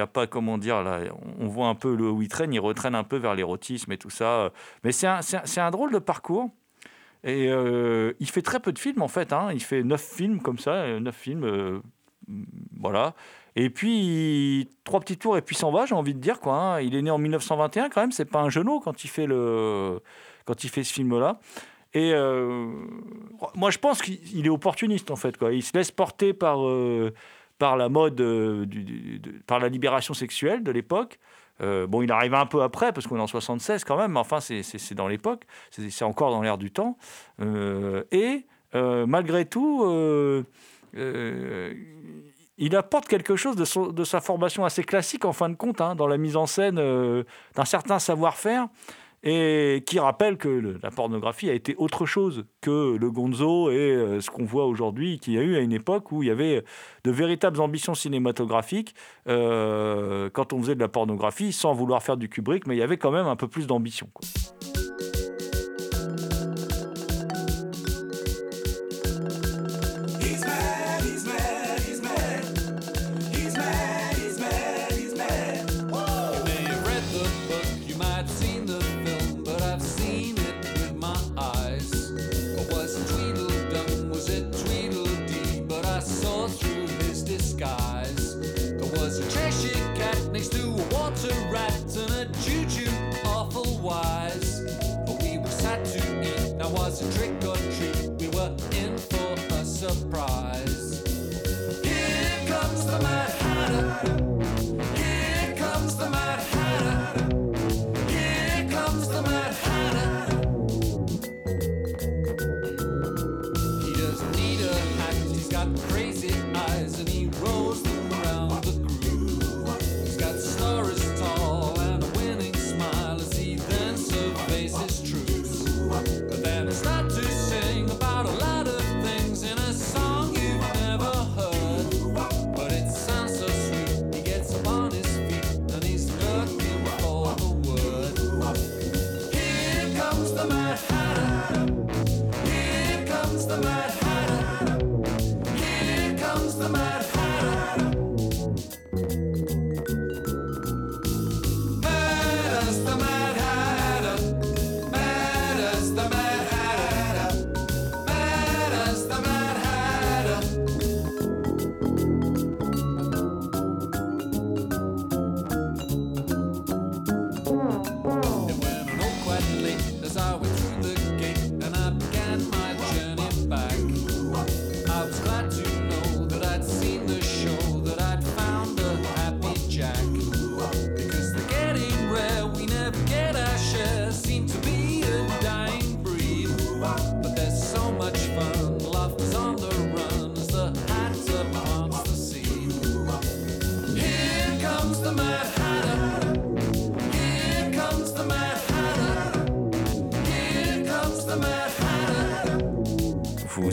a pas, comment dire, là, on voit un peu le où il traîne, il retraîne un peu vers l'érotisme et tout ça. Mais c'est un, un- un drôle de parcours. Et euh, il fait très peu de films en fait. hein. Il fait neuf films comme ça, neuf films, voilà. Et puis trois petits tours et puis s'en va. J'ai envie de dire quoi. hein. Il est né en 1921 quand même. C'est pas un genou quand il fait le, quand il fait ce film-là. Et euh, moi je pense qu'il il est opportuniste en fait. Il se laisse porter par euh, la mode, euh, par la libération sexuelle de l'époque. Bon, il arrive un peu après, parce qu'on est en 76 quand même, mais enfin, c'est- dans l'époque, c'est encore dans l'air du temps. Et malgré tout, il apporte quelque chose de, sa formation assez classique, en fin de compte, hein, dans la mise en scène d'un certain savoir-faire, et qui rappelle que la pornographie a été autre chose que le gonzo et euh, ce qu'on voit aujourd'hui, qu'il y a eu à une époque où il y avait de véritables ambitions cinématographiques euh, quand on faisait de la pornographie, sans vouloir faire du Kubrick, mais il y avait quand même un peu plus d'ambition. Surprise.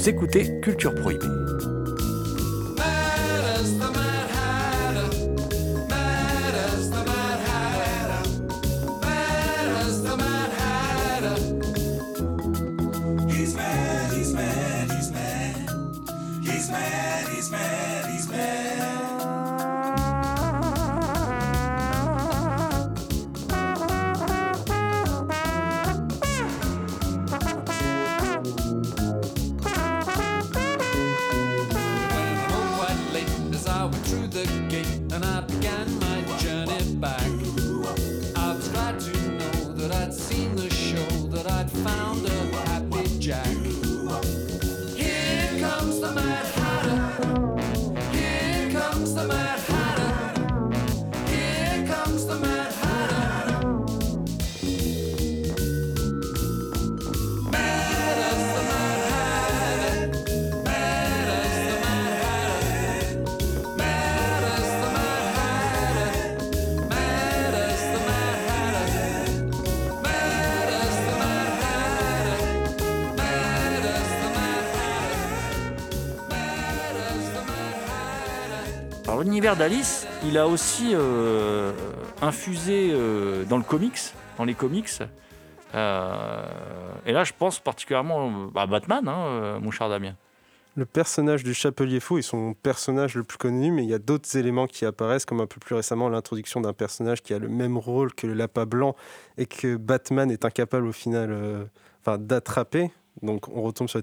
Écoutez Culture Prohibée. d'Alice, il a aussi euh, infusé euh, dans le comics, dans les comics. Euh, et là, je pense particulièrement à Batman, hein, mon cher Damien. Le personnage du Chapelier Fou est son personnage le plus connu, mais il y a d'autres éléments qui apparaissent, comme un peu plus récemment l'introduction d'un personnage qui a le même rôle que le lapin blanc et que Batman est incapable au final enfin, d'attraper. Donc on retombe sur,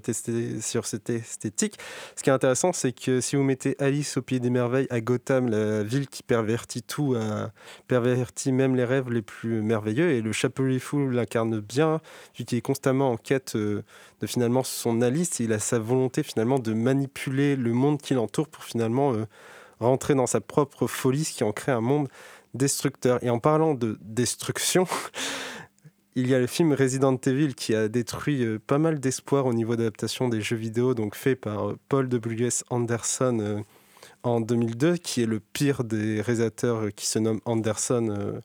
cette esthétique. Ce qui est intéressant, c'est que si vous mettez Alice au Pays des Merveilles à Gotham, la ville qui pervertit tout, euh, pervertit même les rêves les plus merveilleux, et le Chapelier Fou l'incarne bien, vu qu'il est constamment en quête euh, de finalement son Alice, il a sa volonté finalement de manipuler le monde qui l'entoure pour finalement euh, rentrer dans sa propre folie, ce qui en crée un monde destructeur. Et en parlant de destruction, il y a le film Resident Evil qui a détruit euh, pas mal d'espoir au niveau d'adaptation des jeux vidéo, donc fait par euh, Paul W.S. Anderson euh, en 2002, qui est le pire des réalisateurs qui se nomme Anderson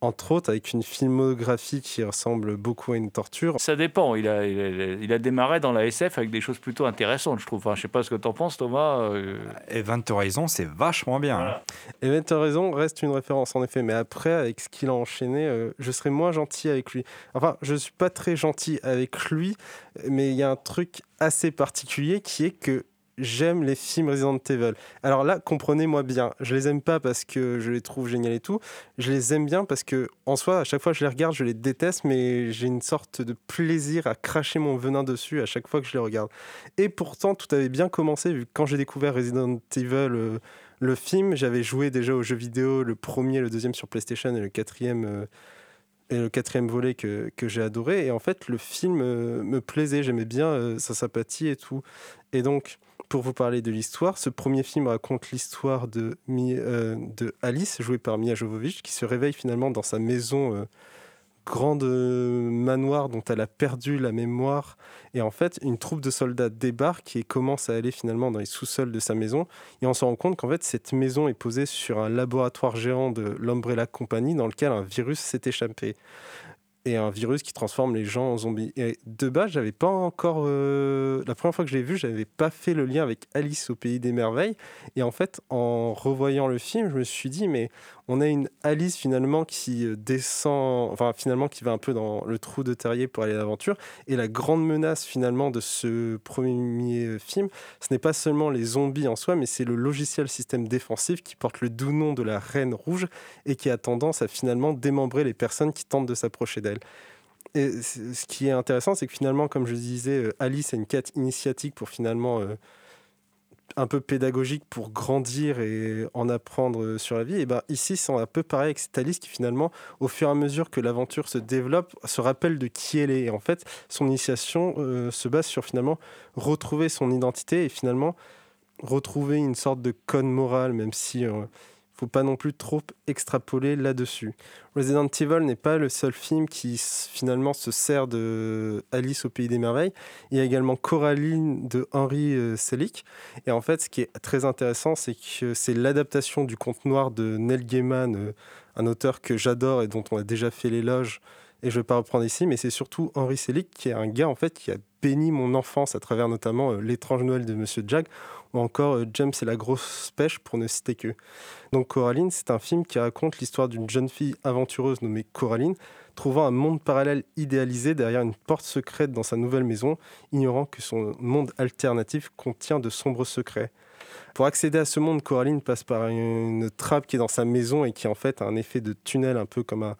entre autres, avec une filmographie qui ressemble beaucoup à une torture. Ça dépend. Il a, il a, démarré dans la SF avec des choses plutôt intéressantes, je trouve. Enfin, je sais pas ce que tu en penses, Thomas. Euh... Event Horizon, c'est vachement bien. Hein. Event Horizon reste une référence, en effet. Mais après, avec ce qu'il a enchaîné, euh, je serais moins gentil avec lui. Enfin, je suis pas très gentil avec lui, mais il y a un truc assez particulier qui est que j'aime les films Resident Evil. Alors là, comprenez-moi bien, je les aime pas parce que je les trouve géniaux et tout. Je les aime bien parce que, en soi, à chaque fois que je les regarde, je les déteste, mais j'ai une sorte de plaisir à cracher mon venin dessus à chaque fois que je les regarde. Et pourtant, tout avait bien commencé, vu que quand j'ai découvert Resident Evil, euh, le film, j'avais joué déjà aux jeux vidéo, le premier, le deuxième sur PlayStation et le quatrième. Euh, et le quatrième volet que, que j'ai adoré. Et en fait, le film euh, me plaisait, j'aimais bien sa sympathie et tout. Et donc, pour vous parler de l'histoire, ce premier film raconte l'histoire de, euh, de Alice, jouée par Mia Jovovich, qui se réveille finalement dans sa maison, euh, grande euh, manoir dont elle a perdu la mémoire. Et en fait, une troupe de soldats débarque et commence à aller finalement dans les sous-sols de sa maison. Et on se rend compte qu'en fait, cette maison est posée sur un laboratoire géant de l'Umbrella Company dans lequel un virus s'est échappé et un virus qui transforme les gens en zombies. Et de base, j'avais pas encore. Euh, la première fois que je l'ai vu, j'avais pas fait le lien avec Alice au pays des merveilles. Et en fait, en revoyant le film, je me suis dit, mais on a une Alice finalement qui euh, descend, enfin finalement qui va un peu dans le trou de terrier pour aller à l'aventure. Et la grande menace finalement de ce premier film, ce n'est pas seulement les zombies en soi, mais c'est le logiciel système défensif qui porte le doux nom de la Reine Rouge et qui a tendance à finalement démembrer les personnes qui tentent de s'approcher d'elle. Et ce qui est intéressant, c'est que finalement, comme je disais, euh, Alice a une quête initiatique pour finalement euh, un peu pédagogique pour grandir et en apprendre sur la vie, et ben ici c'est un peu pareil avec cette Alice qui finalement, au fur et à mesure que l'aventure se développe, se rappelle de qui elle est. Et en fait, son initiation euh, se base sur finalement retrouver son identité et finalement retrouver une sorte de code moral, même si euh, faut pas non plus trop extrapoler là-dessus. Resident Evil n'est pas le seul film qui finalement se sert de Alice au pays des merveilles. Il y a également Coraline de Henry euh, Selick. Et en fait, ce qui est très intéressant, c'est que c'est l'adaptation du conte noir de Neil Gaiman, euh, un auteur que j'adore et dont on a déjà fait l'éloge. Et je ne vais pas reprendre ici, mais c'est surtout Henry Selick qui est un gars en fait qui a béni mon enfance à travers notamment euh, L'étrange Noël de Monsieur Jack ou encore euh, James et la grosse pêche pour ne citer que. Donc Coraline, c'est un film qui raconte l'histoire d'une jeune fille aventureuse nommée Coraline, trouvant un monde parallèle idéalisé derrière une porte secrète dans sa nouvelle maison, ignorant que son monde alternatif contient de sombres secrets. Pour accéder à ce monde, Coraline passe par une trappe qui est dans sa maison et qui en fait a un effet de tunnel un peu comme un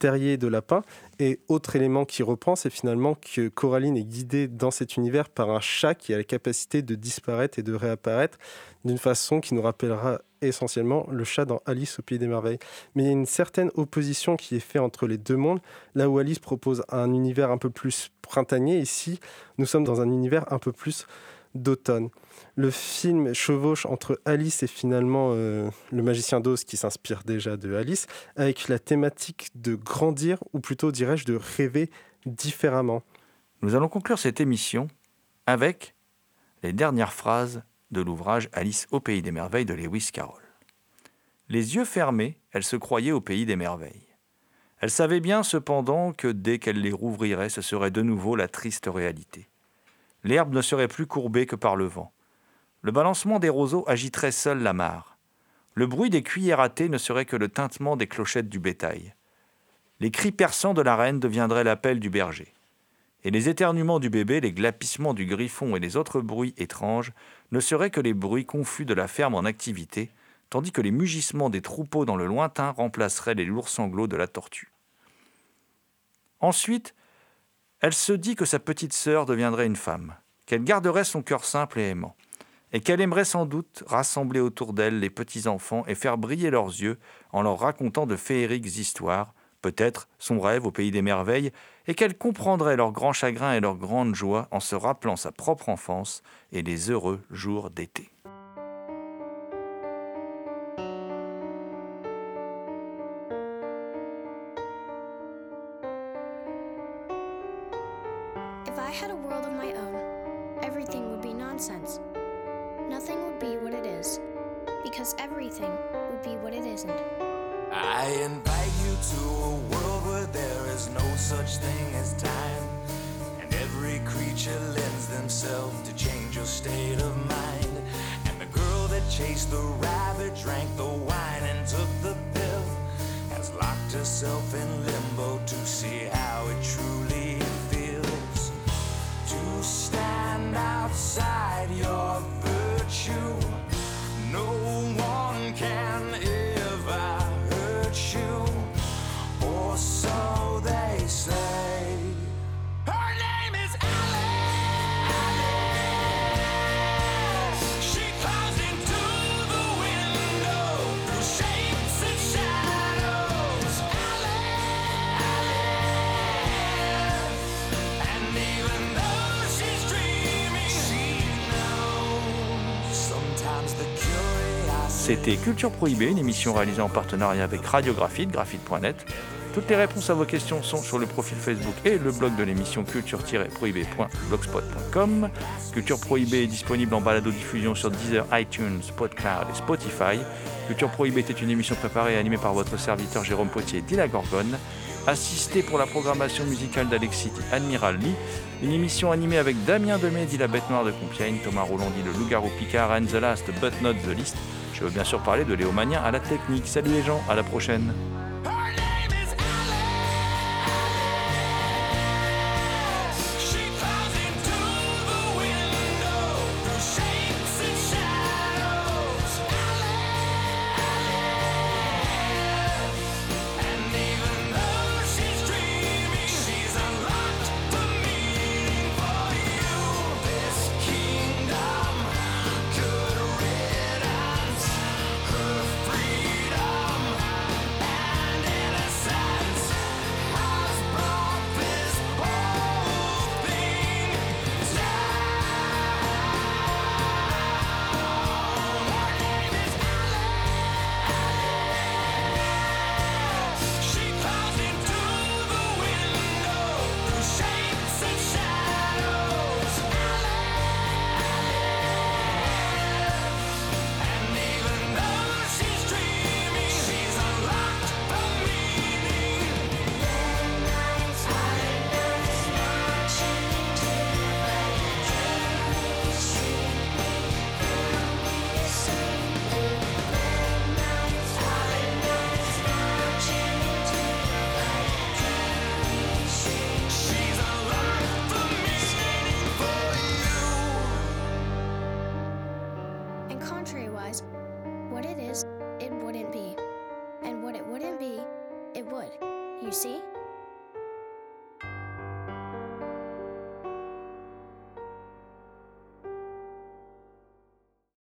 terrier de lapin. Et autre élément qui reprend, c'est finalement que Coraline est guidée dans cet univers par un chat qui a la capacité de disparaître et de réapparaître d'une façon qui nous rappellera essentiellement le chat dans Alice au Pays des Merveilles. Mais il y a une certaine opposition qui est faite entre les deux mondes, là où Alice propose un univers un peu plus printanier, ici nous sommes dans un univers un peu plus d'automne le film chevauche entre Alice et finalement euh, le magicien d'Oz qui s'inspire déjà de Alice, avec la thématique de grandir, ou plutôt dirais-je de rêver différemment. Nous allons conclure cette émission avec les dernières phrases de l'ouvrage Alice au pays des merveilles de Lewis Carroll. Les yeux fermés, elle se croyait au pays des merveilles. Elle savait bien cependant que dès qu'elle les rouvrirait, ce serait de nouveau la triste réalité. L'herbe ne serait plus courbée que par le vent. Le balancement des roseaux agiterait seul la mare. le bruit des cuillères à thé ne serait que le tintement des clochettes du bétail. Les cris perçants de la reine deviendraient l'appel du berger. Et les éternuements du bébé, les glapissements du griffon et les autres bruits étranges ne seraient que les bruits confus de la ferme en activité, tandis que les mugissements des troupeaux dans le lointain remplaceraient les lourds sanglots de la tortue. Ensuite, elle se dit que sa petite sœur deviendrait une femme, qu'elle garderait son cœur simple et aimant, et qu'elle aimerait sans doute rassembler autour d'elle les petits-enfants et faire briller leurs yeux en leur racontant de féeriques histoires, peut-être son rêve au pays des merveilles, et qu'elle comprendrait leurs grands chagrins et leurs grandes joies en se rappelant sa propre enfance et les heureux jours d'été. If I had a world of my own, everything would be nonsense. Nothing would be what it is, because everything would be what it isn't. I invite you to a world where there is no such thing as time. And every creature lends themselves to change your state of mind. And the girl that chased the rabbit drank the wine and took the pill has locked herself in limbo to see how it truly outside your virtue. No C'était Culture Prohibée, une émission réalisée en partenariat avec Radiographite, graphite.net. Toutes les réponses à vos questions sont sur le profil Facebook et le blog de l'émission culture-prohibée.blogspot.com. Culture Prohibée est disponible en balado-diffusion sur Deezer, iTunes, PodCloud et Spotify. Culture Prohibée était une émission préparée et animée par votre serviteur Jérôme Potier, dit Gorgone. Assisté pour la programmation musicale d'Alexis Admiral Lee. Une émission animée avec Damien Demey, dit la Bête Noire de Compiègne, Thomas Roland dit le Loup-Garou Picard, and the last but not the least. Je veux bien sûr parler de Léo Mania à la technique. Salut les gens, à la prochaine.